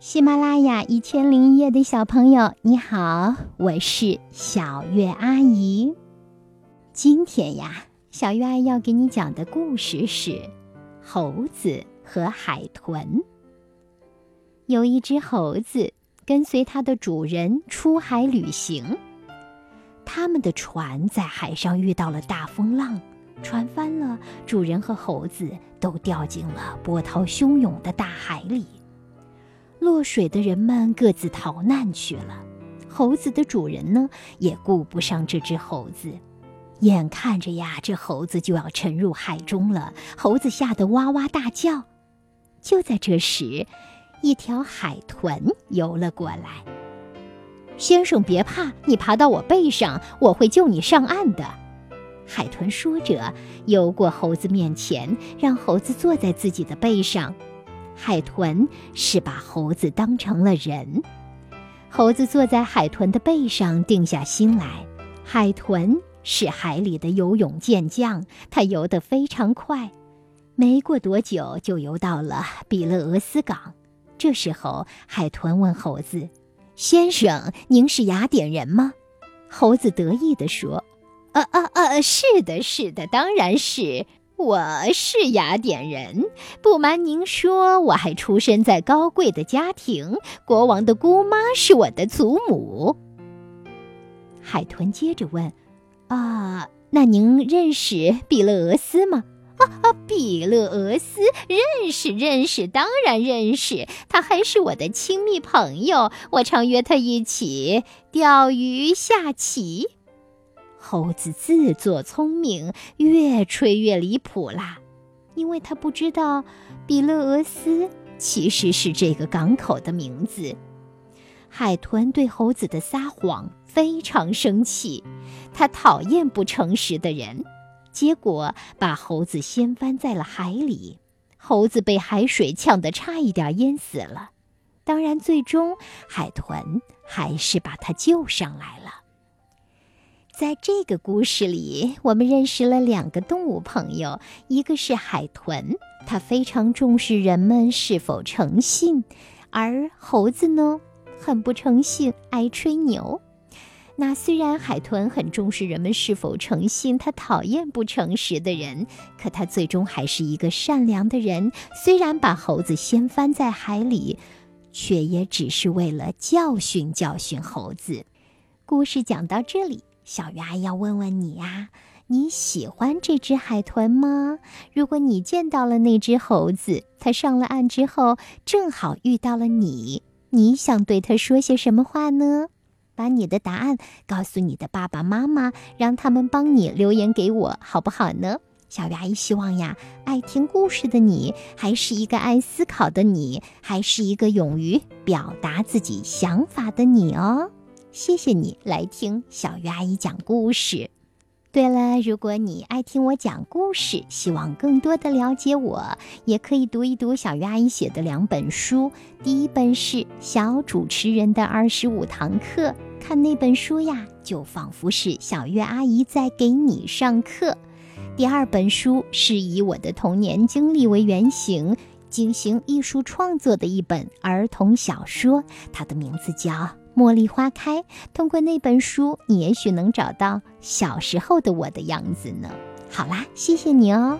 喜马拉雅一千零一夜的小朋友，你好，我是小月阿姨。今天呀，小月阿姨要给你讲的故事是猴子和海豚。有一只猴子跟随它的主人出海旅行，他们的船在海上遇到了大风浪，船翻了，主人和猴子都掉进了波涛汹涌的大海里。落水的人们各自逃难去了，猴子的主人呢也顾不上这只猴子，眼看着呀，这猴子就要沉入海中了，猴子吓得哇哇大叫。就在这时，一条海豚游了过来。先生别怕，你爬到我背上，我会救你上岸的。海豚说着，游过猴子面前，让猴子坐在自己的背上。海豚是把猴子当成了人，猴子坐在海豚的背上，定下心来。海豚是海里的游泳健将，它游得非常快，没过多久就游到了比勒俄斯港。这时候，海豚问猴子：“先生，您是雅典人吗？”猴子得意地说：“啊啊啊，是的，是的，当然是。”我是雅典人，不瞒您说，我还出生在高贵的家庭，国王的姑妈是我的祖母。海豚接着问：“啊，那您认识比勒俄斯吗？”“啊啊，比勒俄斯认识，认识，当然认识，他还是我的亲密朋友，我常约他一起钓鱼、下棋。”猴子自作聪明，越吹越离谱啦，因为他不知道比勒俄斯其实是这个港口的名字。海豚对猴子的撒谎非常生气，他讨厌不诚实的人，结果把猴子掀翻在了海里。猴子被海水呛得差一点淹死了，当然，最终海豚还是把他救上来了。在这个故事里，我们认识了两个动物朋友，一个是海豚，它非常重视人们是否诚信；而猴子呢，很不诚信，爱吹牛。那虽然海豚很重视人们是否诚信，它讨厌不诚实的人，可它最终还是一个善良的人。虽然把猴子掀翻在海里，却也只是为了教训教训猴子。故事讲到这里。小鱼阿姨要问问你呀，你喜欢这只海豚吗？如果你见到了那只猴子，它上了岸之后正好遇到了你，你想对它说些什么话呢？把你的答案告诉你的爸爸妈妈，让他们帮你留言给我，好不好呢？小鱼阿姨希望呀，爱听故事的你，还是一个爱思考的你，还是一个勇于表达自己想法的你哦。谢谢你来听小鱼阿姨讲故事。对了，如果你爱听我讲故事，希望更多的了解我，也可以读一读小鱼阿姨写的两本书。第一本是《小主持人的二十五堂课》，看那本书呀，就仿佛是小月阿姨在给你上课。第二本书是以我的童年经历为原型进行艺术创作的一本儿童小说，它的名字叫。茉莉花开。通过那本书，你也许能找到小时候的我的样子呢。好啦，谢谢你哦。